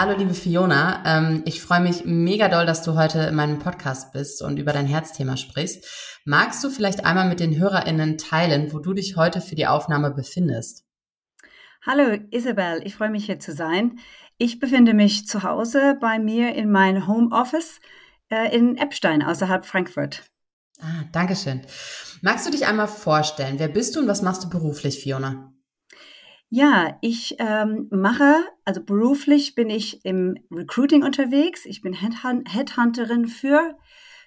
Hallo liebe Fiona, ähm, ich freue mich mega doll, dass du heute in meinem Podcast bist und über dein Herzthema sprichst. Magst du vielleicht einmal mit den HörerInnen teilen, wo du dich heute für die Aufnahme befindest? Hallo Isabel, ich freue mich hier zu sein. Ich befinde mich zu Hause bei mir in meinem Homeoffice äh, in Eppstein außerhalb Frankfurt. Ah, Dankeschön. Magst du dich einmal vorstellen? Wer bist du und was machst du beruflich, Fiona? Ja, ich ähm, mache, also beruflich bin ich im Recruiting unterwegs. Ich bin Headhunt Headhunterin für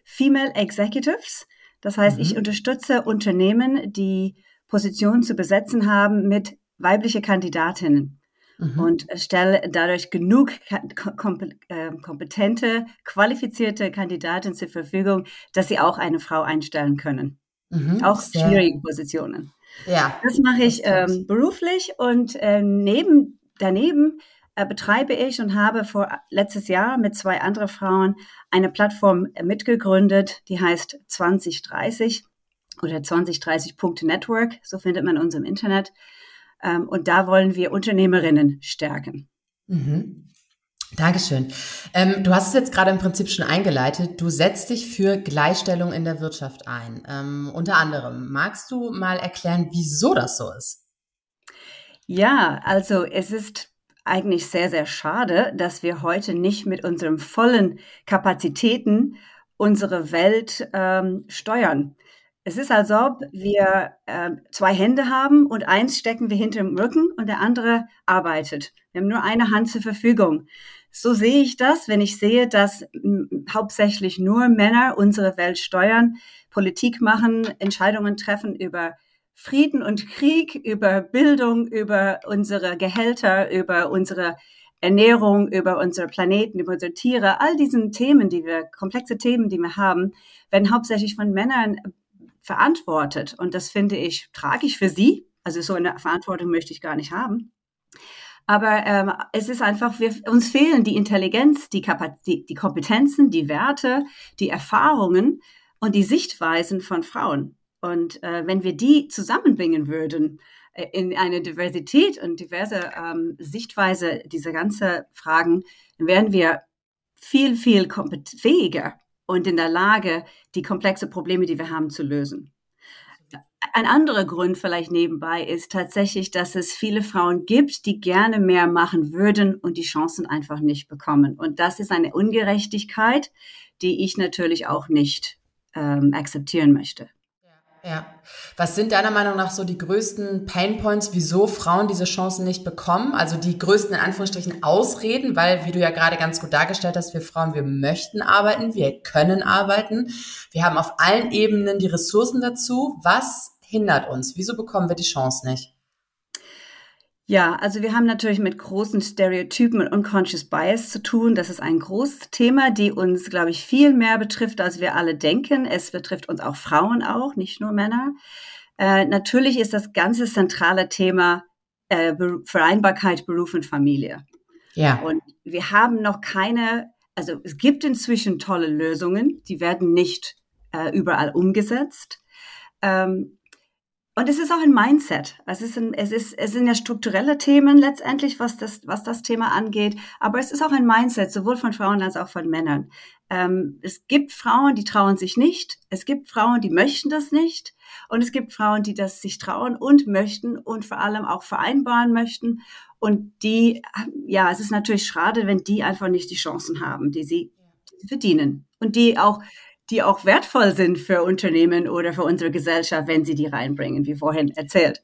Female Executives. Das heißt, mhm. ich unterstütze Unternehmen, die Positionen zu besetzen haben mit weibliche Kandidatinnen mhm. und stelle dadurch genug ähm, kompetente, qualifizierte Kandidaten zur Verfügung, dass sie auch eine Frau einstellen können. Mhm, auch schwierige Positionen. Ja. Das mache ich ähm, beruflich und äh, neben, daneben äh, betreibe ich und habe vor letztes Jahr mit zwei anderen Frauen eine Plattform mitgegründet, die heißt 2030 oder 2030.network, so findet man uns im Internet. Ähm, und da wollen wir Unternehmerinnen stärken. Mhm. Dankeschön. Ähm, du hast es jetzt gerade im Prinzip schon eingeleitet. Du setzt dich für Gleichstellung in der Wirtschaft ein. Ähm, unter anderem, magst du mal erklären, wieso das so ist? Ja, also es ist eigentlich sehr, sehr schade, dass wir heute nicht mit unseren vollen Kapazitäten unsere Welt ähm, steuern. Es ist, als ob wir äh, zwei Hände haben und eins stecken wir hinter dem Rücken und der andere arbeitet. Wir haben nur eine Hand zur Verfügung. So sehe ich das, wenn ich sehe, dass hauptsächlich nur Männer unsere Welt steuern, Politik machen, Entscheidungen treffen über Frieden und Krieg, über Bildung, über unsere Gehälter, über unsere Ernährung, über unsere Planeten, über unsere Tiere, all diesen Themen, die wir, komplexe Themen, die wir haben, werden hauptsächlich von Männern verantwortet. Und das finde ich tragisch für sie. Also so eine Verantwortung möchte ich gar nicht haben. Aber ähm, es ist einfach, wir, uns fehlen die Intelligenz, die, die, die Kompetenzen, die Werte, die Erfahrungen und die Sichtweisen von Frauen. Und äh, wenn wir die zusammenbringen würden äh, in eine Diversität und diverse ähm, Sichtweise dieser ganzen Fragen, dann wären wir viel, viel fähiger und in der Lage, die komplexe Probleme, die wir haben, zu lösen. Ein anderer Grund vielleicht nebenbei ist tatsächlich, dass es viele Frauen gibt, die gerne mehr machen würden und die Chancen einfach nicht bekommen. Und das ist eine Ungerechtigkeit, die ich natürlich auch nicht ähm, akzeptieren möchte. Ja. Was sind deiner Meinung nach so die größten Painpoints, wieso Frauen diese Chancen nicht bekommen? Also die größten in Anführungsstrichen Ausreden, weil, wie du ja gerade ganz gut dargestellt hast, wir Frauen, wir möchten arbeiten, wir können arbeiten. Wir haben auf allen Ebenen die Ressourcen dazu. Was hindert uns? Wieso bekommen wir die Chance nicht? Ja, also wir haben natürlich mit großen Stereotypen und Unconscious Bias zu tun. Das ist ein großes Thema, die uns, glaube ich, viel mehr betrifft, als wir alle denken. Es betrifft uns auch Frauen auch, nicht nur Männer. Äh, natürlich ist das ganze zentrale Thema äh, Vereinbarkeit Beruf und Familie. Ja. Und wir haben noch keine, also es gibt inzwischen tolle Lösungen, die werden nicht äh, überall umgesetzt. Ähm, und es ist auch ein Mindset. Es, ist ein, es, ist, es sind ja strukturelle Themen letztendlich, was das, was das Thema angeht. Aber es ist auch ein Mindset, sowohl von Frauen als auch von Männern. Ähm, es gibt Frauen, die trauen sich nicht. Es gibt Frauen, die möchten das nicht. Und es gibt Frauen, die das sich trauen und möchten und vor allem auch vereinbaren möchten. Und die, ja, es ist natürlich schade, wenn die einfach nicht die Chancen haben, die sie, die sie verdienen. Und die auch die auch wertvoll sind für Unternehmen oder für unsere Gesellschaft, wenn sie die reinbringen, wie vorhin erzählt.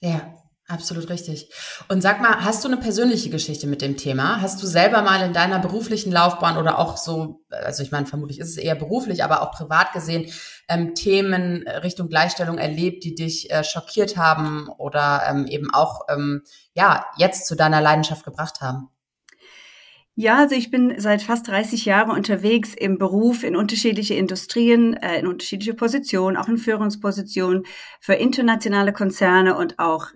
Ja, Absolut richtig. Und sag mal, hast du eine persönliche Geschichte mit dem Thema? Hast du selber mal in deiner beruflichen Laufbahn oder auch so, also ich meine, vermutlich ist es eher beruflich, aber auch privat gesehen, ähm, Themen Richtung Gleichstellung erlebt, die dich äh, schockiert haben oder ähm, eben auch ähm, ja jetzt zu deiner Leidenschaft gebracht haben? Ja, also ich bin seit fast 30 Jahren unterwegs im Beruf in unterschiedliche Industrien, äh, in unterschiedliche Positionen, auch in Führungspositionen für internationale Konzerne und auch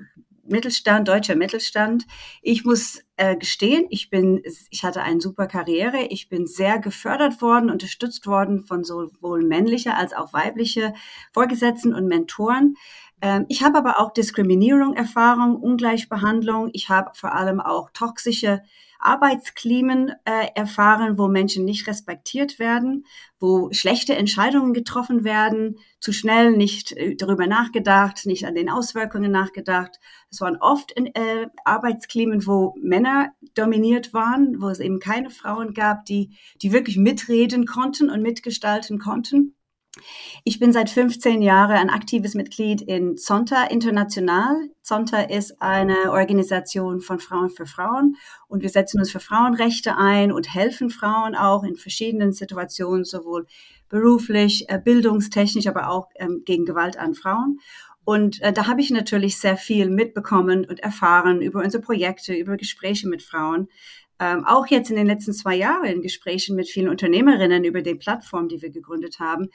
Mittelstand, deutscher Mittelstand. Ich muss äh, gestehen, ich bin, ich hatte eine super Karriere. Ich bin sehr gefördert worden, unterstützt worden von sowohl männlicher als auch weibliche Vorgesetzten und Mentoren. Ähm, ich habe aber auch Diskriminierung Erfahrung, Ungleichbehandlung. Ich habe vor allem auch toxische Arbeitsklimen äh, erfahren, wo Menschen nicht respektiert werden, wo schlechte Entscheidungen getroffen werden, zu schnell nicht äh, darüber nachgedacht, nicht an den Auswirkungen nachgedacht. Es waren oft in, äh, Arbeitsklimen, wo Männer dominiert waren, wo es eben keine Frauen gab, die, die wirklich mitreden konnten und mitgestalten konnten. Ich bin seit 15 Jahren ein aktives Mitglied in Zonta International. Zonta ist eine Organisation von Frauen für Frauen und wir setzen uns für Frauenrechte ein und helfen Frauen auch in verschiedenen Situationen, sowohl beruflich, äh, bildungstechnisch, aber auch ähm, gegen Gewalt an Frauen. Und äh, da habe ich natürlich sehr viel mitbekommen und erfahren über unsere Projekte, über Gespräche mit Frauen. Ähm, auch jetzt in den letzten zwei Jahren in Gesprächen mit vielen Unternehmerinnen über die Plattform, die wir gegründet haben,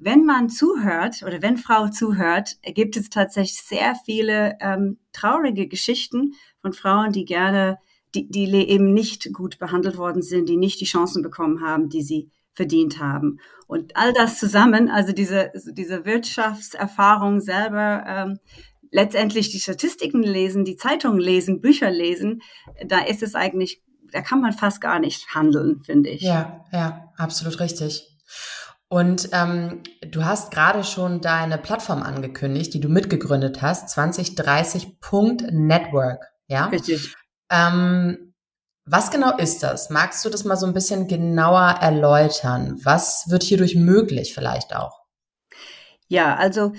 wenn man zuhört oder wenn Frau zuhört, gibt es tatsächlich sehr viele ähm, traurige Geschichten von Frauen, die gerne, die, die eben nicht gut behandelt worden sind, die nicht die Chancen bekommen haben, die sie verdient haben. Und all das zusammen, also diese, diese Wirtschaftserfahrung selber, ähm, letztendlich die Statistiken lesen, die Zeitungen lesen, Bücher lesen, da ist es eigentlich, da kann man fast gar nicht handeln, finde ich. Ja, ja, absolut richtig. Und ähm, du hast gerade schon deine Plattform angekündigt, die du mitgegründet hast, 2030.network, ja? Richtig. Ähm, was genau ist das? Magst du das mal so ein bisschen genauer erläutern? Was wird hierdurch möglich vielleicht auch? Ja, also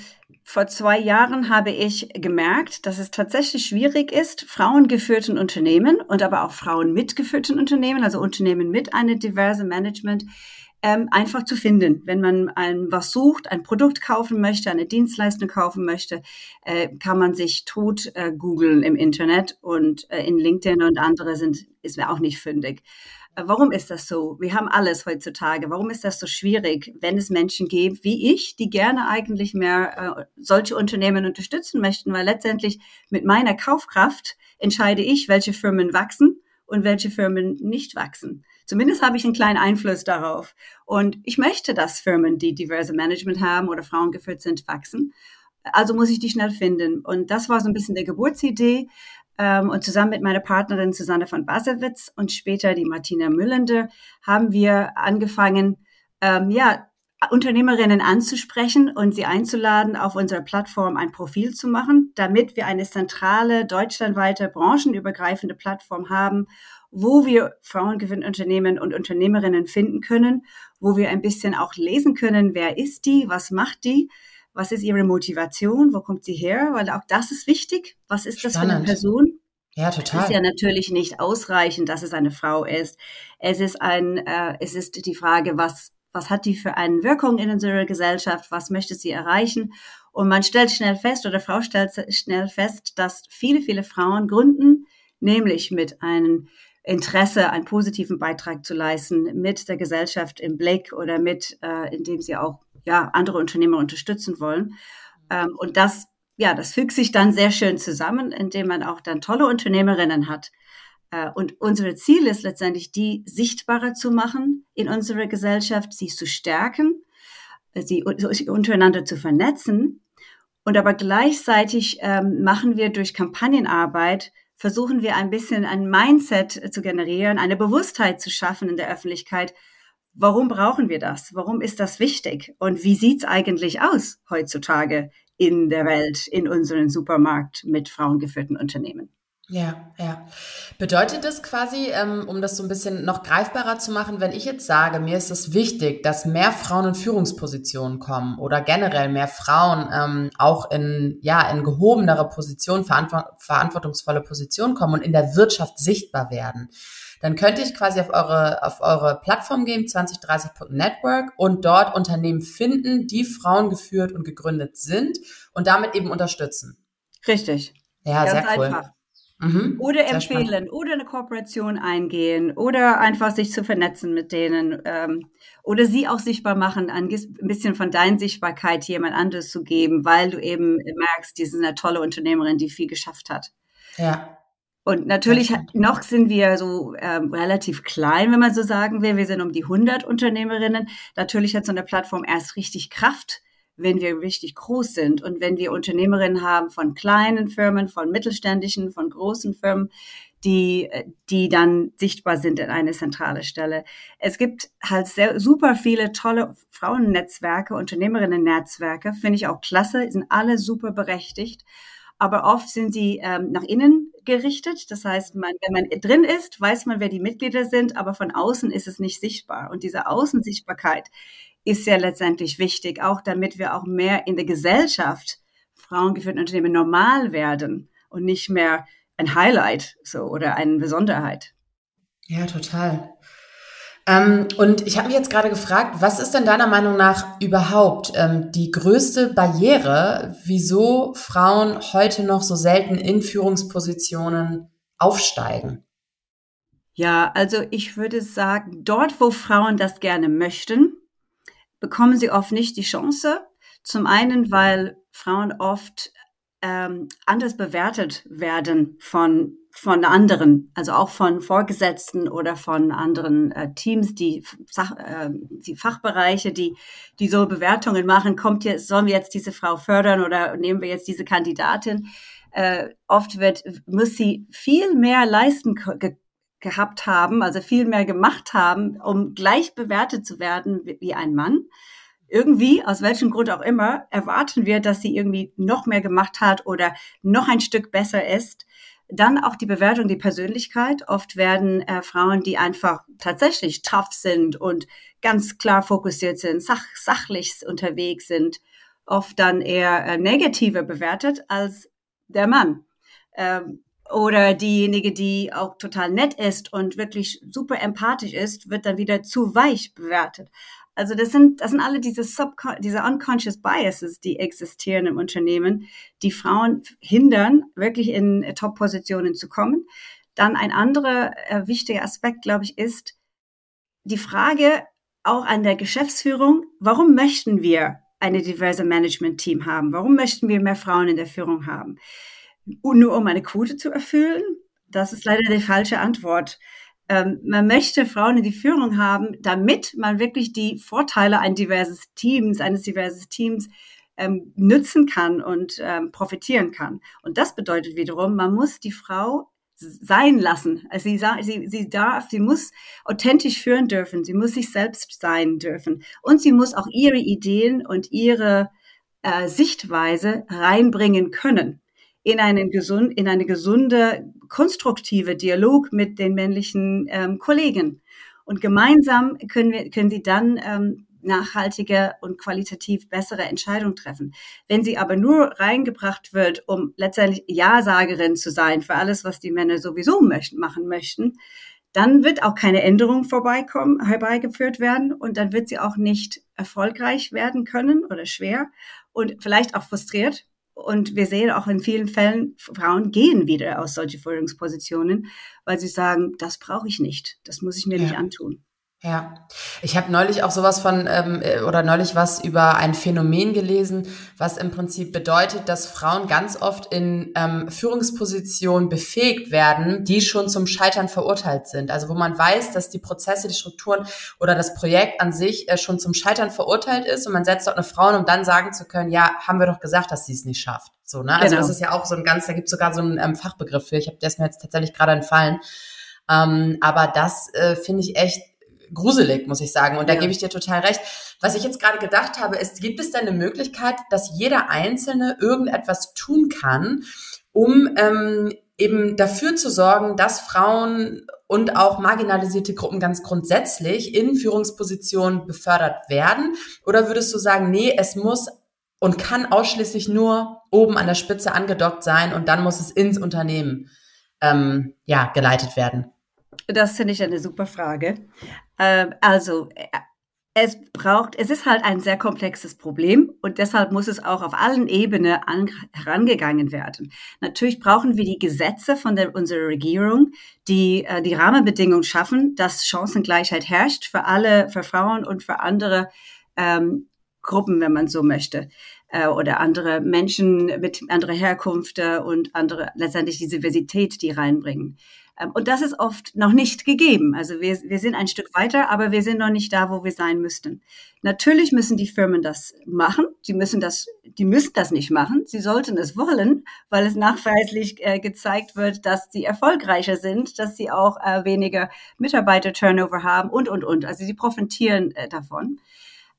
vor zwei Jahren habe ich gemerkt, dass es tatsächlich schwierig ist, frauengeführten Unternehmen und aber auch Frauen mitgeführten Unternehmen, also Unternehmen mit einem diverse Management, ähm, einfach zu finden. Wenn man ein, was sucht, ein Produkt kaufen möchte, eine Dienstleistung kaufen möchte, äh, kann man sich tot äh, googeln im Internet und äh, in LinkedIn und andere sind, ist mir auch nicht fündig. Äh, warum ist das so? Wir haben alles heutzutage. Warum ist das so schwierig, wenn es Menschen gibt wie ich, die gerne eigentlich mehr äh, solche Unternehmen unterstützen möchten? Weil letztendlich mit meiner Kaufkraft entscheide ich, welche Firmen wachsen und welche Firmen nicht wachsen. Zumindest habe ich einen kleinen Einfluss darauf. Und ich möchte, dass Firmen, die diverse Management haben oder Frauen geführt sind, wachsen. Also muss ich die schnell finden. Und das war so ein bisschen der Geburtsidee. Ähm, und zusammen mit meiner Partnerin Susanne von Basewitz und später die Martina Müllender haben wir angefangen, ähm, ja, Unternehmerinnen anzusprechen und sie einzuladen, auf unserer Plattform ein Profil zu machen, damit wir eine zentrale, deutschlandweite, branchenübergreifende Plattform haben, wo wir Frauengewinnunternehmen und Unternehmerinnen finden können, wo wir ein bisschen auch lesen können, wer ist die, was macht die, was ist ihre Motivation, wo kommt sie her, weil auch das ist wichtig. Was ist das Spannend. für eine Person? Ja, total. Es ist ja natürlich nicht ausreichend, dass es eine Frau ist. Es ist ein, äh, es ist die Frage, was was hat die für eine Wirkung in unserer Gesellschaft, was möchte sie erreichen. Und man stellt schnell fest, oder Frau stellt schnell fest, dass viele, viele Frauen gründen, nämlich mit einem Interesse, einen positiven Beitrag zu leisten mit der Gesellschaft im Blick oder mit, äh, indem sie auch ja, andere Unternehmer unterstützen wollen. Ähm, und das, ja, das fügt sich dann sehr schön zusammen, indem man auch dann tolle Unternehmerinnen hat. Äh, und unser Ziel ist letztendlich, die sichtbarer zu machen in unserer Gesellschaft, sie zu stärken, sie untereinander zu vernetzen. Und aber gleichzeitig ähm, machen wir durch Kampagnenarbeit versuchen wir ein bisschen ein Mindset zu generieren, eine Bewusstheit zu schaffen in der Öffentlichkeit. Warum brauchen wir das? Warum ist das wichtig? Und wie sieht's eigentlich aus heutzutage in der Welt, in unserem Supermarkt mit frauengeführten Unternehmen? Ja, ja. Bedeutet das quasi, ähm, um das so ein bisschen noch greifbarer zu machen, wenn ich jetzt sage, mir ist es wichtig, dass mehr Frauen in Führungspositionen kommen oder generell mehr Frauen ähm, auch in, ja, in gehobenere Positionen, verantwortungsvolle Positionen kommen und in der Wirtschaft sichtbar werden, dann könnte ich quasi auf eure, auf eure Plattform gehen, 2030.network und dort Unternehmen finden, die Frauen geführt und gegründet sind und damit eben unterstützen. Richtig. Ja, Ganz sehr cool. Einfach. Mhm, oder empfehlen spannend. oder eine Kooperation eingehen oder einfach sich zu vernetzen mit denen ähm, oder sie auch sichtbar machen, ein bisschen von deiner Sichtbarkeit jemand anderes zu geben, weil du eben merkst, die sind eine tolle Unternehmerin, die viel geschafft hat. Ja. Und natürlich noch sind wir so ähm, relativ klein, wenn man so sagen will. Wir sind um die 100 Unternehmerinnen. Natürlich hat so eine Plattform erst richtig Kraft, wenn wir richtig groß sind und wenn wir Unternehmerinnen haben von kleinen Firmen, von mittelständischen, von großen Firmen, die, die dann sichtbar sind in eine zentrale Stelle. Es gibt halt sehr, super viele tolle Frauennetzwerke, Unternehmerinnen-Netzwerke, finde ich auch klasse, sind alle super berechtigt. Aber oft sind sie ähm, nach innen gerichtet. Das heißt, man, wenn man drin ist, weiß man, wer die Mitglieder sind, aber von außen ist es nicht sichtbar. Und diese Außensichtbarkeit ist ja letztendlich wichtig, auch damit wir auch mehr in der Gesellschaft frauengeführten Unternehmen normal werden und nicht mehr ein Highlight so oder eine Besonderheit. Ja, total. Ähm, und ich habe mich jetzt gerade gefragt, was ist denn deiner Meinung nach überhaupt ähm, die größte Barriere, wieso Frauen heute noch so selten in Führungspositionen aufsteigen? Ja, also ich würde sagen, dort, wo Frauen das gerne möchten, bekommen sie oft nicht die Chance. Zum einen, weil Frauen oft ähm, anders bewertet werden von von anderen, also auch von Vorgesetzten oder von anderen äh, Teams, die, Sach, äh, die Fachbereiche, die, die so Bewertungen machen, kommt jetzt, sollen wir jetzt diese Frau fördern oder nehmen wir jetzt diese Kandidatin? Äh, oft wird, muss sie viel mehr leisten gehabt haben, also viel mehr gemacht haben, um gleich bewertet zu werden wie, ein Mann irgendwie, aus welchem Grund auch immer, erwarten wir, dass sie irgendwie noch mehr gemacht hat oder noch ein Stück besser ist. Dann auch die Bewertung, die Persönlichkeit. Oft werden äh, Frauen, die einfach tatsächlich tough sind und ganz klar fokussiert sind, sach sachlich unterwegs sind, oft dann eher äh, negativer bewertet als der Mann. Ähm, oder diejenige, die auch total nett ist und wirklich super empathisch ist, wird dann wieder zu weich bewertet. Also das sind, das sind alle diese, Subcon diese unconscious biases, die existieren im Unternehmen, die Frauen hindern, wirklich in Top-Positionen zu kommen. Dann ein anderer äh, wichtiger Aspekt, glaube ich, ist die Frage auch an der Geschäftsführung, warum möchten wir eine diverse Management-Team haben? Warum möchten wir mehr Frauen in der Führung haben? Nur um eine Quote zu erfüllen? Das ist leider die falsche Antwort. Ähm, man möchte Frauen in die Führung haben, damit man wirklich die Vorteile eines diverses Teams, eines diverses Teams ähm, nützen kann und ähm, profitieren kann. Und das bedeutet wiederum, man muss die Frau sein lassen. Also sie, sie, sie darf, sie muss authentisch führen dürfen, sie muss sich selbst sein dürfen und sie muss auch ihre Ideen und ihre äh, Sichtweise reinbringen können in einen gesund, in eine gesunde, konstruktive Dialog mit den männlichen ähm, Kollegen. Und gemeinsam können wir, können sie dann ähm, nachhaltige und qualitativ bessere Entscheidungen treffen. Wenn sie aber nur reingebracht wird, um letztendlich Ja-Sagerin zu sein für alles, was die Männer sowieso möchten, machen möchten, dann wird auch keine Änderung vorbeikommen, herbeigeführt werden und dann wird sie auch nicht erfolgreich werden können oder schwer und vielleicht auch frustriert, und wir sehen auch in vielen Fällen, Frauen gehen wieder aus solchen Führungspositionen, weil sie sagen, das brauche ich nicht, das muss ich mir ja. nicht antun. Ja, ich habe neulich auch sowas von ähm, äh, oder neulich was über ein Phänomen gelesen, was im Prinzip bedeutet, dass Frauen ganz oft in ähm, Führungspositionen befähigt werden, die schon zum Scheitern verurteilt sind. Also wo man weiß, dass die Prozesse, die Strukturen oder das Projekt an sich äh, schon zum Scheitern verurteilt ist und man setzt dort eine Frau, um dann sagen zu können, ja, haben wir doch gesagt, dass sie es nicht schafft. So, ne? Also genau. das ist ja auch so ein ganz, da gibt es sogar so einen ähm, Fachbegriff für. Ich habe das mir jetzt tatsächlich gerade entfallen. Ähm, aber das äh, finde ich echt gruselig, muss ich sagen. Und da ja. gebe ich dir total recht. Was ich jetzt gerade gedacht habe, ist, gibt es denn eine Möglichkeit, dass jeder Einzelne irgendetwas tun kann, um ähm, eben dafür zu sorgen, dass Frauen und auch marginalisierte Gruppen ganz grundsätzlich in Führungspositionen befördert werden? Oder würdest du sagen, nee, es muss und kann ausschließlich nur oben an der Spitze angedockt sein und dann muss es ins Unternehmen ähm, ja, geleitet werden? Das finde ich eine super Frage. Ähm, also, äh, es braucht, es ist halt ein sehr komplexes Problem und deshalb muss es auch auf allen Ebenen an, herangegangen werden. Natürlich brauchen wir die Gesetze von der, unserer Regierung, die äh, die Rahmenbedingungen schaffen, dass Chancengleichheit herrscht für alle, für Frauen und für andere ähm, Gruppen, wenn man so möchte, äh, oder andere Menschen mit anderer Herkunft äh, und andere letztendlich die Diversität, die reinbringen. Ähm, und das ist oft noch nicht gegeben. Also wir, wir sind ein Stück weiter, aber wir sind noch nicht da, wo wir sein müssten. Natürlich müssen die Firmen das machen. Die müssen das, die müssen das nicht machen. Sie sollten es wollen, weil es nachweislich äh, gezeigt wird, dass sie erfolgreicher sind, dass sie auch äh, weniger Mitarbeiter-Turnover haben und, und, und. Also sie profitieren äh, davon.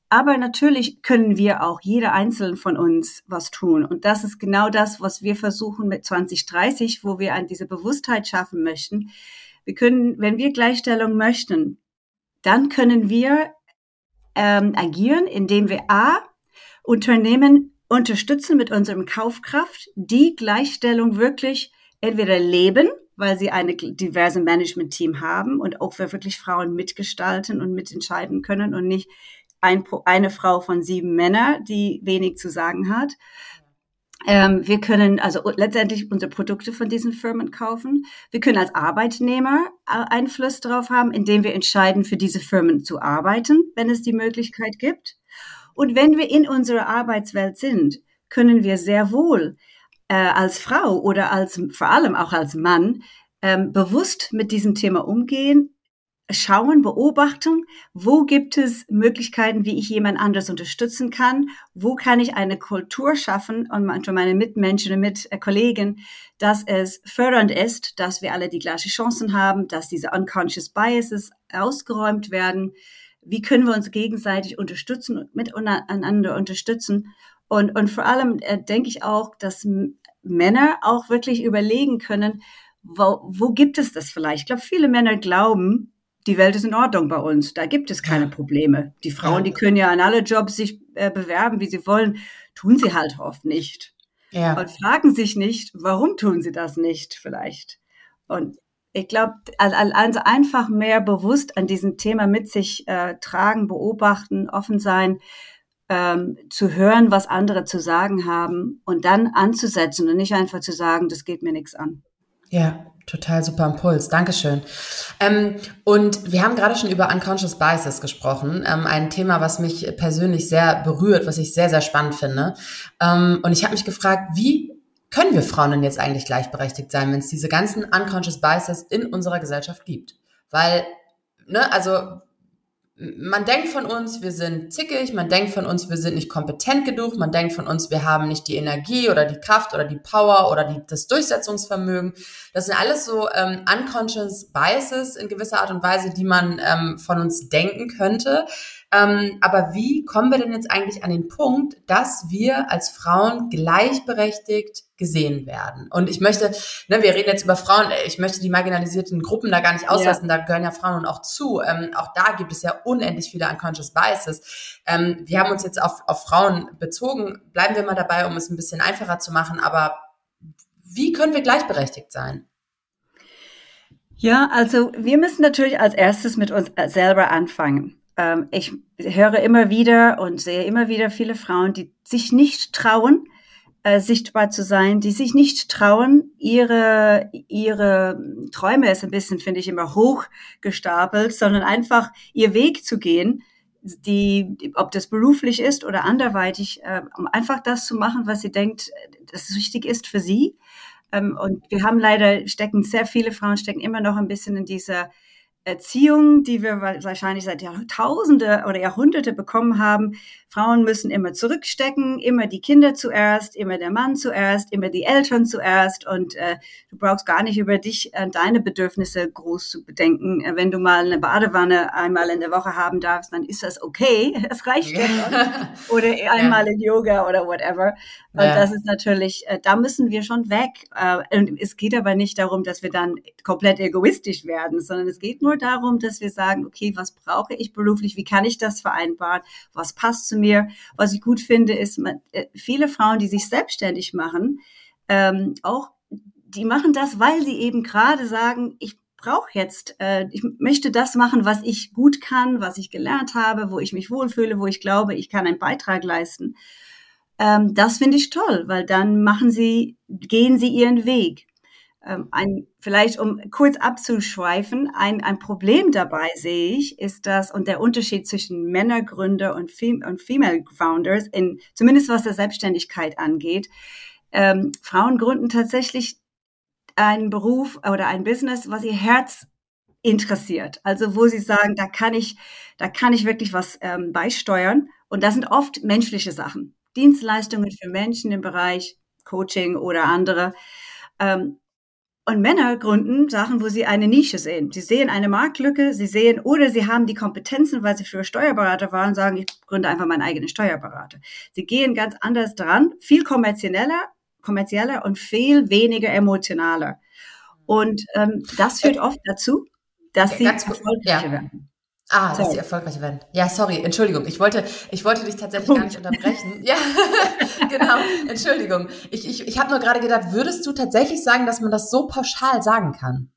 Aber natürlich können wir auch, jeder einzelne von uns, was tun. Und das ist genau das, was wir versuchen mit 2030, wo wir an diese Bewusstheit schaffen möchten. Wir können, wenn wir Gleichstellung möchten, dann können wir ähm, agieren, indem wir A, Unternehmen unterstützen mit unserem Kaufkraft, die Gleichstellung wirklich entweder leben, weil sie eine diverse Management-Team haben und auch wir wirklich Frauen mitgestalten und mitentscheiden können und nicht ein, eine Frau von sieben Männern, die wenig zu sagen hat. Ähm, wir können also letztendlich unsere Produkte von diesen Firmen kaufen. Wir können als Arbeitnehmer äh, Einfluss darauf haben, indem wir entscheiden, für diese Firmen zu arbeiten, wenn es die Möglichkeit gibt. Und wenn wir in unserer Arbeitswelt sind, können wir sehr wohl äh, als Frau oder als vor allem auch als Mann ähm, bewusst mit diesem Thema umgehen, schauen, beobachten, wo gibt es Möglichkeiten, wie ich jemand anderes unterstützen kann, wo kann ich eine Kultur schaffen und für meine Mitmenschen und Mitkollegen, dass es fördernd ist, dass wir alle die gleichen Chancen haben, dass diese unconscious biases ausgeräumt werden. Wie können wir uns gegenseitig unterstützen und miteinander unterstützen? Und, und vor allem äh, denke ich auch, dass Männer auch wirklich überlegen können, wo, wo gibt es das vielleicht? Ich glaube, viele Männer glauben, die Welt ist in Ordnung bei uns. Da gibt es keine Probleme. Die Frauen, die können ja an alle Jobs sich äh, bewerben, wie sie wollen, tun sie halt oft nicht. Ja. Und fragen sich nicht, warum tun sie das nicht vielleicht. Und ich glaube, also einfach mehr bewusst an diesem Thema mit sich äh, tragen, beobachten, offen sein, ähm, zu hören, was andere zu sagen haben und dann anzusetzen und nicht einfach zu sagen, das geht mir nichts an. Ja, Total super Impuls, Dankeschön. Ähm, und wir haben gerade schon über Unconscious Biases gesprochen, ähm, ein Thema, was mich persönlich sehr berührt, was ich sehr, sehr spannend finde. Ähm, und ich habe mich gefragt, wie können wir Frauen denn jetzt eigentlich gleichberechtigt sein, wenn es diese ganzen Unconscious Biases in unserer Gesellschaft gibt? Weil, ne, also man denkt von uns, wir sind zickig, man denkt von uns, wir sind nicht kompetent genug, man denkt von uns, wir haben nicht die Energie oder die Kraft oder die Power oder die, das Durchsetzungsvermögen. Das sind alles so ähm, unconscious biases in gewisser Art und Weise, die man ähm, von uns denken könnte. Ähm, aber wie kommen wir denn jetzt eigentlich an den Punkt, dass wir als Frauen gleichberechtigt gesehen werden? Und ich möchte, ne, wir reden jetzt über Frauen, ich möchte die marginalisierten Gruppen da gar nicht auslassen, ja. da gehören ja Frauen auch zu. Ähm, auch da gibt es ja unendlich viele unconscious biases. Ähm, wir haben uns jetzt auf, auf Frauen bezogen. Bleiben wir mal dabei, um es ein bisschen einfacher zu machen. Aber wie können wir gleichberechtigt sein? Ja, also wir müssen natürlich als erstes mit uns selber anfangen ähm, ich höre immer wieder und sehe immer wieder viele Frauen, die sich nicht trauen, äh, sichtbar zu sein, die sich nicht trauen, ihre, ihre Träume ist ein bisschen, finde ich, immer hochgestapelt, sondern einfach ihr Weg zu gehen, die, ob das beruflich ist oder anderweitig, äh, um einfach das zu machen, was sie denkt, das richtig ist für sie. Ähm, und wir haben leider, stecken sehr viele Frauen stecken immer noch ein bisschen in dieser Erziehung, die wir wahrscheinlich seit Jahrtausende oder Jahrhunderte bekommen haben, Frauen müssen immer zurückstecken, immer die Kinder zuerst, immer der Mann zuerst, immer die Eltern zuerst und äh, du brauchst gar nicht über dich äh, deine Bedürfnisse groß zu bedenken. Äh, wenn du mal eine Badewanne einmal in der Woche haben darfst, dann ist das okay. Das reicht ja. oder einmal ja. in Yoga oder whatever. Und ja. das ist natürlich, äh, da müssen wir schon weg. Äh, und es geht aber nicht darum, dass wir dann komplett egoistisch werden, sondern es geht nur darum, dass wir sagen, okay, was brauche ich beruflich? Wie kann ich das vereinbaren? Was passt zu mir? Was ich gut finde, ist, äh, viele Frauen, die sich selbstständig machen, ähm, auch, die machen das, weil sie eben gerade sagen, ich brauche jetzt, äh, ich möchte das machen, was ich gut kann, was ich gelernt habe, wo ich mich wohlfühle, wo ich glaube, ich kann einen Beitrag leisten. Ähm, das finde ich toll, weil dann machen sie, gehen sie ihren Weg. Ähm, ein, vielleicht um kurz abzuschweifen, ein, ein Problem dabei sehe ich, ist das, und der Unterschied zwischen Männergründer und, Fem und Female Founders, in, zumindest was der Selbstständigkeit angeht, ähm, Frauen gründen tatsächlich einen Beruf oder ein Business, was ihr Herz interessiert. Also wo sie sagen, da kann ich, da kann ich wirklich was ähm, beisteuern. Und das sind oft menschliche Sachen. Dienstleistungen für Menschen im Bereich Coaching oder andere. Ähm, und Männer gründen Sachen, wo sie eine Nische sehen. Sie sehen eine Marktlücke, sie sehen, oder sie haben die Kompetenzen, weil sie früher Steuerberater waren, sagen, ich gründe einfach meinen eigenen Steuerberater. Sie gehen ganz anders dran, viel kommerzieller, kommerzieller und viel weniger emotionaler. Und ähm, das führt oft dazu, dass sie erfolgreicher ja. werden. Ah, sorry. dass sie erfolgreich werden. Ja, sorry, Entschuldigung. Ich wollte, ich wollte dich tatsächlich gar nicht unterbrechen. Ja, genau, Entschuldigung. Ich, ich, ich habe nur gerade gedacht, würdest du tatsächlich sagen, dass man das so pauschal sagen kann?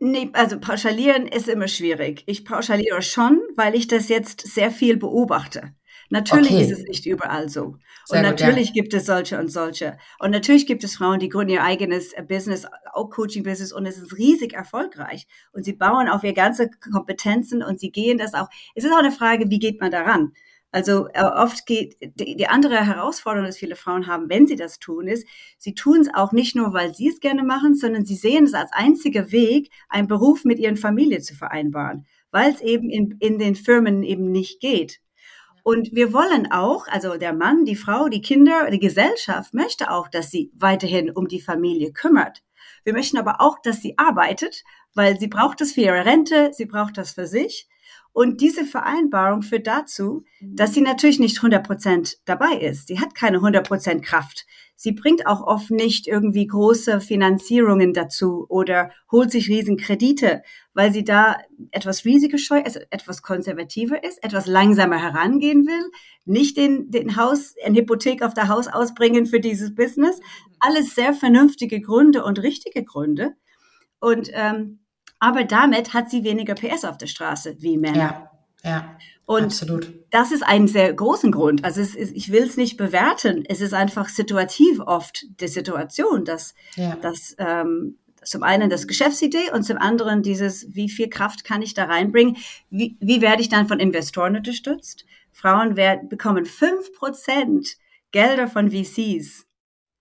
Nee, also pauschalieren ist immer schwierig. Ich pauschaliere schon, weil ich das jetzt sehr viel beobachte. Natürlich okay. ist es nicht überall so. Sehr und natürlich gut, ja. gibt es solche und solche. Und natürlich gibt es Frauen, die gründen ihr eigenes äh, Business, auch Coaching-Business, und es ist riesig erfolgreich. Und sie bauen auf ihre ganze Kompetenzen und sie gehen das auch. Es ist auch eine Frage, wie geht man daran? Also äh, oft geht die, die andere Herausforderung, dass viele Frauen haben, wenn sie das tun, ist, sie tun es auch nicht nur, weil sie es gerne machen, sondern sie sehen es als einziger Weg, einen Beruf mit ihren Familie zu vereinbaren, weil es eben in, in den Firmen eben nicht geht. Und wir wollen auch, also der Mann, die Frau, die Kinder, die Gesellschaft möchte auch, dass sie weiterhin um die Familie kümmert. Wir möchten aber auch, dass sie arbeitet, weil sie braucht das für ihre Rente, sie braucht das für sich. Und diese Vereinbarung führt dazu, dass sie natürlich nicht 100 Prozent dabei ist. Sie hat keine 100 Prozent Kraft. Sie bringt auch oft nicht irgendwie große Finanzierungen dazu oder holt sich Riesenkredite, weil sie da etwas risikoscheu, also etwas konservativer ist, etwas langsamer herangehen will, nicht den, den Haus, eine Hypothek auf der Haus ausbringen für dieses Business. Alles sehr vernünftige Gründe und richtige Gründe. Und ähm, aber damit hat sie weniger PS auf der Straße wie Männer. Ja, ja. Und absolut. das ist ein sehr großen Grund. Also ist, ich will es nicht bewerten. Es ist einfach situativ oft die Situation, dass, ja. dass ähm, zum einen das Geschäftsidee und zum anderen dieses, wie viel Kraft kann ich da reinbringen? Wie, wie werde ich dann von Investoren unterstützt? Frauen werden, bekommen fünf Prozent Gelder von VCs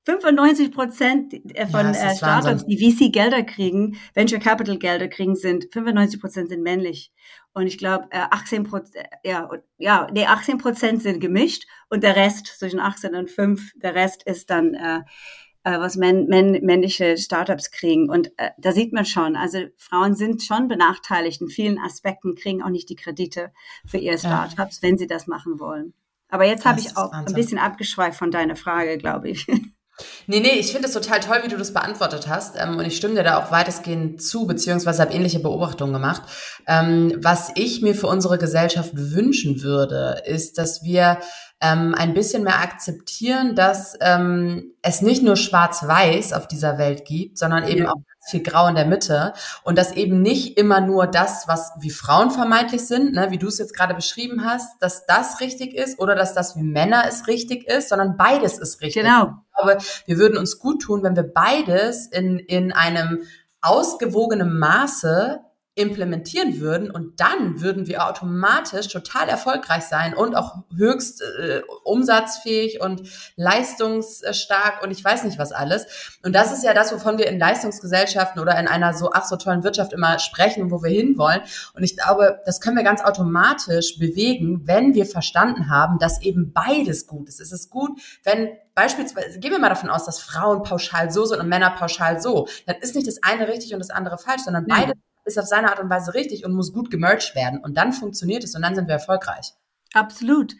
95 Prozent von ja, äh, Startups, die VC-Gelder kriegen, Venture Capital-Gelder kriegen, sind 95 Prozent sind männlich. Und ich glaube, äh, 18 Prozent, ja, ja, nee, 18 Prozent sind gemischt und der Rest zwischen 18 und 5, der Rest ist dann, äh, äh, was männ, männ, männliche Startups kriegen. Und äh, da sieht man schon, also Frauen sind schon benachteiligt in vielen Aspekten, kriegen auch nicht die Kredite für ihre Startups, ja. wenn sie das machen wollen. Aber jetzt habe ich auch ein bisschen abgeschweift von deiner Frage, glaube ich. Nee, nee, ich finde es total toll, wie du das beantwortet hast. Ähm, und ich stimme dir da auch weitestgehend zu, beziehungsweise habe ähnliche Beobachtungen gemacht. Ähm, was ich mir für unsere Gesellschaft wünschen würde, ist, dass wir ähm, ein bisschen mehr akzeptieren, dass ähm, es nicht nur schwarz-weiß auf dieser Welt gibt, sondern eben ja. auch viel Grau in der Mitte und dass eben nicht immer nur das, was wie Frauen vermeintlich sind, ne, wie du es jetzt gerade beschrieben hast, dass das richtig ist oder dass das wie Männer es richtig ist, sondern beides ist richtig. Genau. Ich glaube, wir würden uns gut tun, wenn wir beides in, in einem ausgewogenen Maße implementieren würden und dann würden wir automatisch total erfolgreich sein und auch höchst äh, umsatzfähig und leistungsstark und ich weiß nicht was alles. Und das ist ja das, wovon wir in Leistungsgesellschaften oder in einer so ach so tollen Wirtschaft immer sprechen und wo wir hinwollen. Und ich glaube, das können wir ganz automatisch bewegen, wenn wir verstanden haben, dass eben beides gut ist. Es ist gut, wenn beispielsweise, gehen wir mal davon aus, dass Frauen pauschal so sind und Männer pauschal so. Dann ist nicht das eine richtig und das andere falsch, sondern beide ist auf seine Art und Weise richtig und muss gut gemerged werden. Und dann funktioniert es und dann sind wir erfolgreich. Absolut.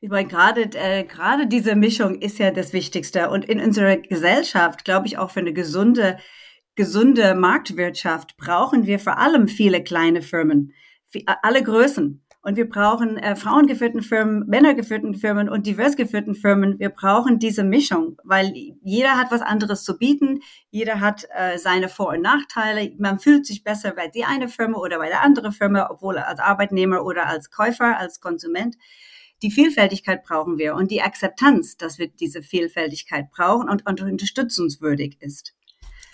Ich meine, gerade, äh, gerade diese Mischung ist ja das Wichtigste. Und in unserer Gesellschaft, glaube ich, auch für eine gesunde, gesunde Marktwirtschaft brauchen wir vor allem viele kleine Firmen. Alle Größen. Und wir brauchen äh, frauengeführten Firmen, männergeführten Firmen und divers geführten Firmen. Wir brauchen diese Mischung, weil jeder hat was anderes zu bieten. Jeder hat äh, seine Vor- und Nachteile. Man fühlt sich besser bei die eine Firma oder bei der andere Firma, obwohl als Arbeitnehmer oder als Käufer, als Konsument. Die Vielfältigkeit brauchen wir und die Akzeptanz, dass wir diese Vielfältigkeit brauchen und, und unterstützungswürdig ist.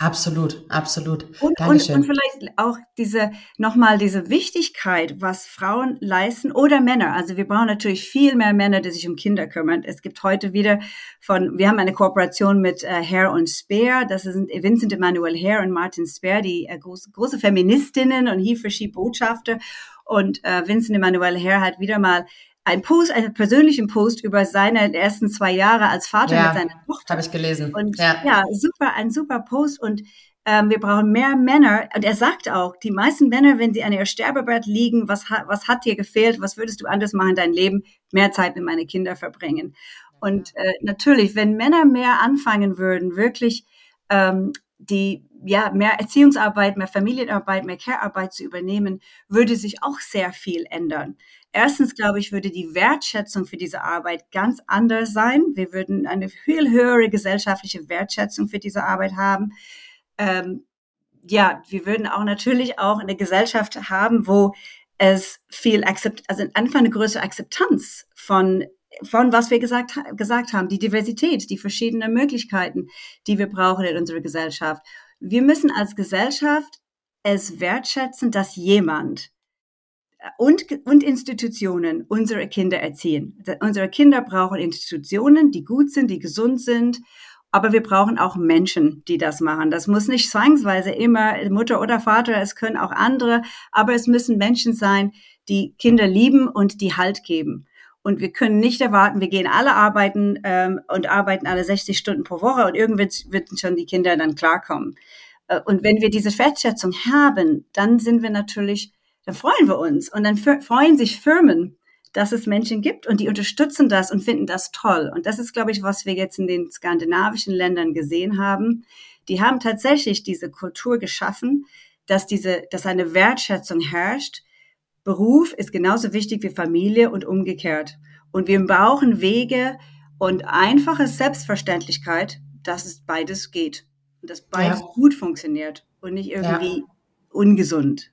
Absolut, absolut. Und, und, und, vielleicht auch diese, nochmal diese Wichtigkeit, was Frauen leisten oder Männer. Also wir brauchen natürlich viel mehr Männer, die sich um Kinder kümmern. Es gibt heute wieder von, wir haben eine Kooperation mit äh, Hare und Spear. Das sind Vincent Emanuel Hare und Martin Spear, die äh, große, große Feministinnen und He for She Botschafter. Und äh, Vincent Emanuel Hare hat wieder mal ein Post, einen persönlichen Post über seine ersten zwei Jahre als Vater ja, mit seiner Tochter. Habe ich gelesen. Und ja. ja, super, ein super Post und ähm, wir brauchen mehr Männer. Und er sagt auch, die meisten Männer, wenn sie an ihr Sterbebett liegen, was, hat, was hat dir gefehlt? Was würdest du anders machen in deinem Leben? Mehr Zeit mit meinen Kindern verbringen. Und äh, natürlich, wenn Männer mehr anfangen würden, wirklich ähm, die ja mehr Erziehungsarbeit, mehr Familienarbeit, mehr Care-Arbeit zu übernehmen, würde sich auch sehr viel ändern. Erstens, glaube ich, würde die Wertschätzung für diese Arbeit ganz anders sein. Wir würden eine viel höhere gesellschaftliche Wertschätzung für diese Arbeit haben. Ähm, ja, wir würden auch natürlich auch eine Gesellschaft haben, wo es viel akzept, also einfach eine größere Akzeptanz von von was wir gesagt, gesagt haben, die Diversität, die verschiedenen Möglichkeiten, die wir brauchen in unserer Gesellschaft. Wir müssen als Gesellschaft es wertschätzen, dass jemand und, und Institutionen unsere Kinder erziehen. Unsere Kinder brauchen Institutionen, die gut sind, die gesund sind, aber wir brauchen auch Menschen, die das machen. Das muss nicht zwangsweise immer Mutter oder Vater, es können auch andere, aber es müssen Menschen sein, die Kinder lieben und die Halt geben. Und wir können nicht erwarten, wir gehen alle arbeiten ähm, und arbeiten alle 60 Stunden pro Woche und irgendwann wird schon die Kinder dann klarkommen. Äh, und wenn wir diese Wertschätzung haben, dann sind wir natürlich dann freuen wir uns. Und dann freuen sich Firmen, dass es Menschen gibt und die unterstützen das und finden das toll. Und das ist, glaube ich, was wir jetzt in den skandinavischen Ländern gesehen haben. Die haben tatsächlich diese Kultur geschaffen, dass diese, dass eine Wertschätzung herrscht. Beruf ist genauso wichtig wie Familie und umgekehrt. Und wir brauchen Wege und einfache Selbstverständlichkeit, dass es beides geht. Und dass beides ja. gut funktioniert und nicht irgendwie ja. ungesund.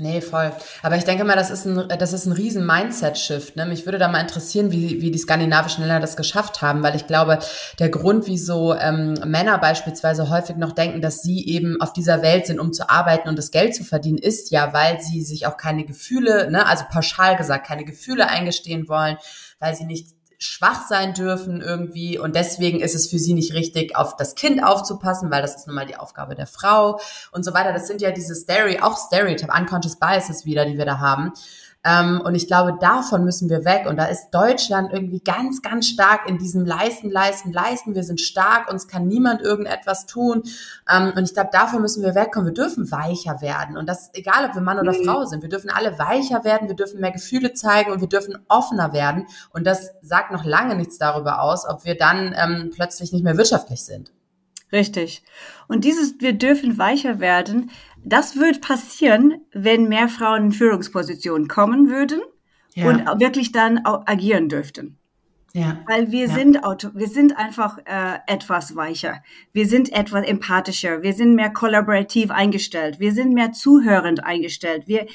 Nee, voll. Aber ich denke mal, das ist ein, das ist ein riesen Mindset-Shift. Ne? Mich würde da mal interessieren, wie, wie die skandinavischen Länder das geschafft haben, weil ich glaube, der Grund, wieso ähm, Männer beispielsweise häufig noch denken, dass sie eben auf dieser Welt sind, um zu arbeiten und das Geld zu verdienen, ist ja, weil sie sich auch keine Gefühle, ne, also pauschal gesagt, keine Gefühle eingestehen wollen, weil sie nicht schwach sein dürfen irgendwie und deswegen ist es für sie nicht richtig, auf das Kind aufzupassen, weil das ist nun mal die Aufgabe der Frau und so weiter. Das sind ja diese Stereo, auch Stereotype, Unconscious Biases wieder, die wir da haben. Ähm, und ich glaube, davon müssen wir weg. Und da ist Deutschland irgendwie ganz, ganz stark in diesem Leisten, Leisten, Leisten. Wir sind stark, uns kann niemand irgendetwas tun. Ähm, und ich glaube, davon müssen wir wegkommen. Wir dürfen weicher werden. Und das, egal ob wir Mann oder mhm. Frau sind, wir dürfen alle weicher werden, wir dürfen mehr Gefühle zeigen und wir dürfen offener werden. Und das sagt noch lange nichts darüber aus, ob wir dann ähm, plötzlich nicht mehr wirtschaftlich sind. Richtig. Und dieses, wir dürfen weicher werden, das wird passieren, wenn mehr Frauen in Führungspositionen kommen würden ja. und wirklich dann agieren dürften. Ja. Weil wir ja. sind auto, wir sind einfach äh, etwas weicher. Wir sind etwas empathischer. Wir sind mehr kollaborativ eingestellt. Wir sind mehr zuhörend eingestellt. Wir,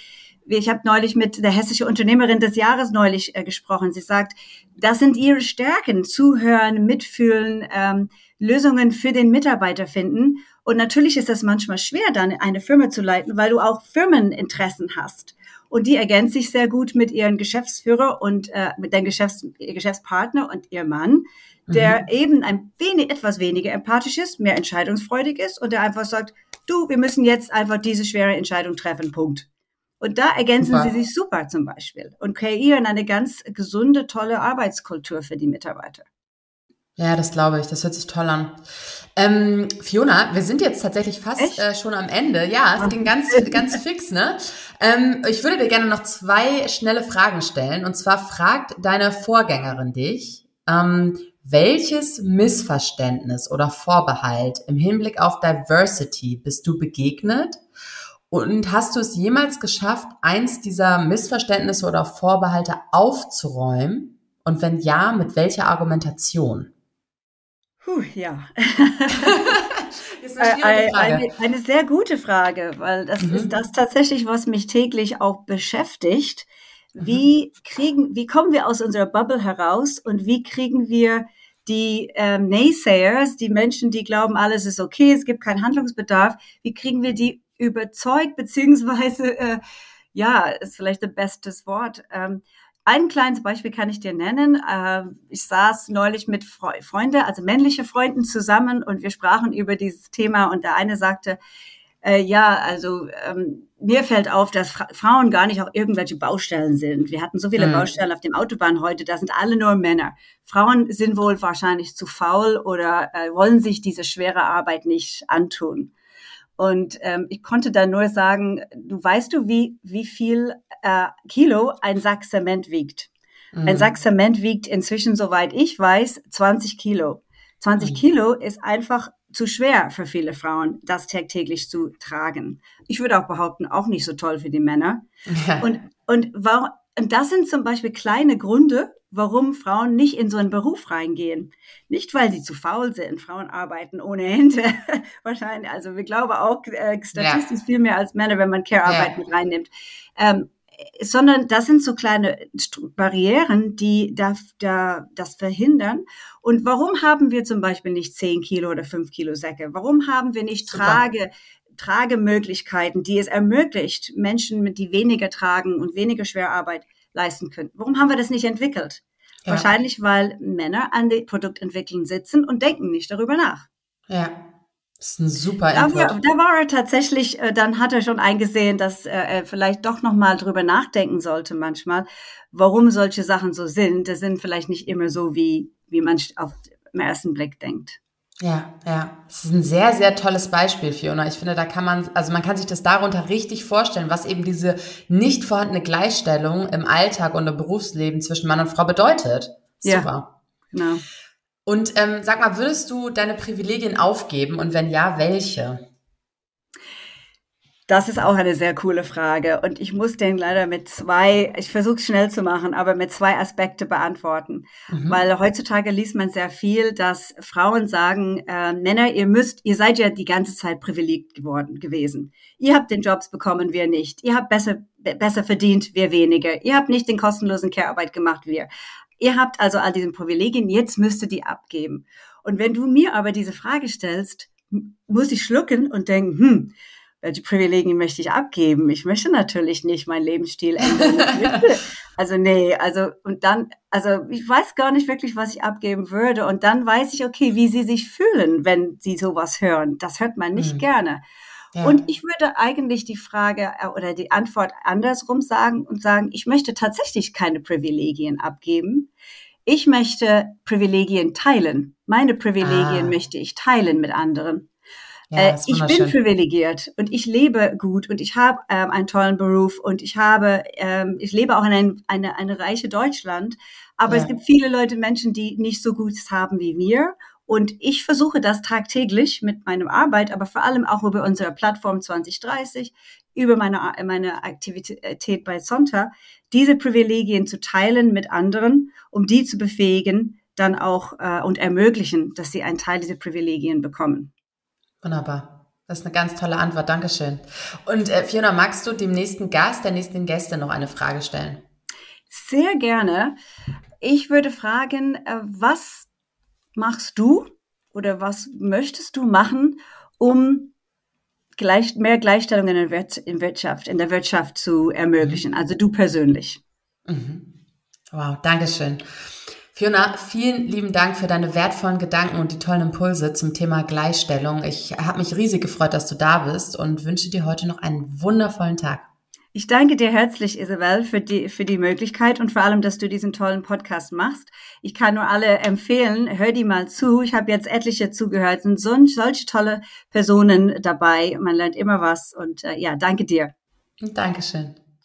wir ich habe neulich mit der hessische Unternehmerin des Jahres neulich äh, gesprochen. Sie sagt, das sind ihre Stärken: Zuhören, mitfühlen, ähm, Lösungen für den Mitarbeiter finden. Und natürlich ist es manchmal schwer, dann eine Firma zu leiten, weil du auch Firmeninteressen hast. Und die ergänzt sich sehr gut mit ihren Geschäftsführer und äh, mit deinem Geschäfts Geschäftspartner und ihr Mann, der mhm. eben ein wenig, etwas weniger empathisch ist, mehr entscheidungsfreudig ist und der einfach sagt, du, wir müssen jetzt einfach diese schwere Entscheidung treffen, Punkt. Und da ergänzen super. sie sich super zum Beispiel und kreieren eine ganz gesunde, tolle Arbeitskultur für die Mitarbeiter. Ja, das glaube ich. Das hört sich toll an. Ähm, Fiona, wir sind jetzt tatsächlich fast äh, schon am Ende. Ja, es ging ganz, ganz fix, ne? Ähm, ich würde dir gerne noch zwei schnelle Fragen stellen. Und zwar fragt deine Vorgängerin dich, ähm, welches Missverständnis oder Vorbehalt im Hinblick auf Diversity bist du begegnet? Und hast du es jemals geschafft, eins dieser Missverständnisse oder Vorbehalte aufzuräumen? Und wenn ja, mit welcher Argumentation? Puh, ja. ist eine, äh, eine, eine, sehr gute Frage, weil das mhm. ist das tatsächlich, was mich täglich auch beschäftigt. Mhm. Wie kriegen, wie kommen wir aus unserer Bubble heraus und wie kriegen wir die ähm, Naysayers, die Menschen, die glauben, alles ist okay, es gibt keinen Handlungsbedarf, wie kriegen wir die überzeugt, beziehungsweise, äh, ja, ist vielleicht das bestes Wort, ähm, ein kleines Beispiel kann ich dir nennen. Ähm, ich saß neulich mit Freunde, also männliche Freunden zusammen und wir sprachen über dieses Thema und der eine sagte, äh, ja, also ähm, mir fällt auf, dass Frauen gar nicht auf irgendwelche Baustellen sind. Wir hatten so viele mhm. Baustellen auf dem Autobahn heute, da sind alle nur Männer. Frauen sind wohl wahrscheinlich zu faul oder äh, wollen sich diese schwere Arbeit nicht antun. Und ähm, ich konnte da nur sagen, du weißt du, wie, wie viel äh, Kilo ein Sack Zement wiegt? Mhm. Ein Sack Zement wiegt inzwischen, soweit ich weiß, 20 Kilo. 20 mhm. Kilo ist einfach zu schwer für viele Frauen, das tagtäglich zu tragen. Ich würde auch behaupten, auch nicht so toll für die Männer. Und, und, warum, und das sind zum Beispiel kleine Gründe, warum Frauen nicht in so einen Beruf reingehen. Nicht, weil sie zu faul sind. Frauen arbeiten ohne Hände. Wahrscheinlich, also wir glauben auch äh, statistisch ja. viel mehr als Männer, wenn man Care-Arbeit ja. mit reinnimmt. Ähm, sondern das sind so kleine Barrieren, die da, da, das verhindern. Und warum haben wir zum Beispiel nicht 10 Kilo oder 5 Kilo Säcke? Warum haben wir nicht Trage, Tragemöglichkeiten, die es ermöglicht, Menschen, die weniger tragen und weniger Schwerarbeit leisten können. Warum haben wir das nicht entwickelt? Ja. Wahrscheinlich, weil Männer an den Produktentwicklung sitzen und denken nicht darüber nach. Ja. Das ist ein super Input. Da, da war er tatsächlich, äh, dann hat er schon eingesehen, dass er vielleicht doch nochmal drüber nachdenken sollte manchmal, warum solche Sachen so sind. Das sind vielleicht nicht immer so, wie, wie man auf den ersten Blick denkt. Ja, ja. Das ist ein sehr, sehr tolles Beispiel, Fiona. Ich finde, da kann man, also man kann sich das darunter richtig vorstellen, was eben diese nicht vorhandene Gleichstellung im Alltag und im Berufsleben zwischen Mann und Frau bedeutet. Super. Ja, genau. Und ähm, sag mal, würdest du deine Privilegien aufgeben und wenn ja, welche? Das ist auch eine sehr coole Frage und ich muss den leider mit zwei, ich versuche es schnell zu machen, aber mit zwei Aspekte beantworten, mhm. weil heutzutage liest man sehr viel, dass Frauen sagen, äh, Männer, ihr müsst, ihr seid ja die ganze Zeit privilegiert geworden gewesen. Ihr habt den Jobs bekommen, wir nicht. Ihr habt besser besser verdient, wir weniger. Ihr habt nicht den kostenlosen Care-Arbeit gemacht, wir. Ihr habt also all diese Privilegien, jetzt müsst ihr die abgeben. Und wenn du mir aber diese Frage stellst, muss ich schlucken und denken, hm, welche Privilegien möchte ich abgeben? Ich möchte natürlich nicht meinen Lebensstil ändern. also nee, also und dann, also ich weiß gar nicht wirklich, was ich abgeben würde. Und dann weiß ich, okay, wie sie sich fühlen, wenn sie sowas hören. Das hört man nicht mhm. gerne. Ja. Und ich würde eigentlich die Frage äh, oder die Antwort andersrum sagen und sagen, ich möchte tatsächlich keine Privilegien abgeben. Ich möchte Privilegien teilen. Meine Privilegien ah. möchte ich teilen mit anderen. Ja, äh, ich bin privilegiert und ich lebe gut und ich habe ähm, einen tollen Beruf und ich habe, ähm, ich lebe auch in ein, eine, eine reiche Deutschland. Aber ja. es gibt viele Leute, Menschen, die nicht so gut haben wie wir. Und ich versuche das tagtäglich mit meiner Arbeit, aber vor allem auch über unsere Plattform 2030, über meine, meine Aktivität bei Sonntag, diese Privilegien zu teilen mit anderen, um die zu befähigen, dann auch äh, und ermöglichen, dass sie einen Teil dieser Privilegien bekommen. Wunderbar. Das ist eine ganz tolle Antwort. Dankeschön. Und äh, Fiona, magst du dem nächsten Gast, der nächsten Gäste noch eine Frage stellen? Sehr gerne. Ich würde fragen, äh, was machst du oder was möchtest du machen, um gleich, mehr Gleichstellung in der, Wirtschaft, in der Wirtschaft zu ermöglichen? Mhm. Also du persönlich. Mhm. Wow, Dankeschön. Fiona, vielen lieben Dank für deine wertvollen Gedanken und die tollen Impulse zum Thema Gleichstellung. Ich habe mich riesig gefreut, dass du da bist und wünsche dir heute noch einen wundervollen Tag. Ich danke dir herzlich, Isabel, für die, für die Möglichkeit und vor allem, dass du diesen tollen Podcast machst. Ich kann nur alle empfehlen, hör die mal zu. Ich habe jetzt etliche zugehört. Sind so, solche tolle Personen dabei. Man lernt immer was und äh, ja, danke dir. Dankeschön.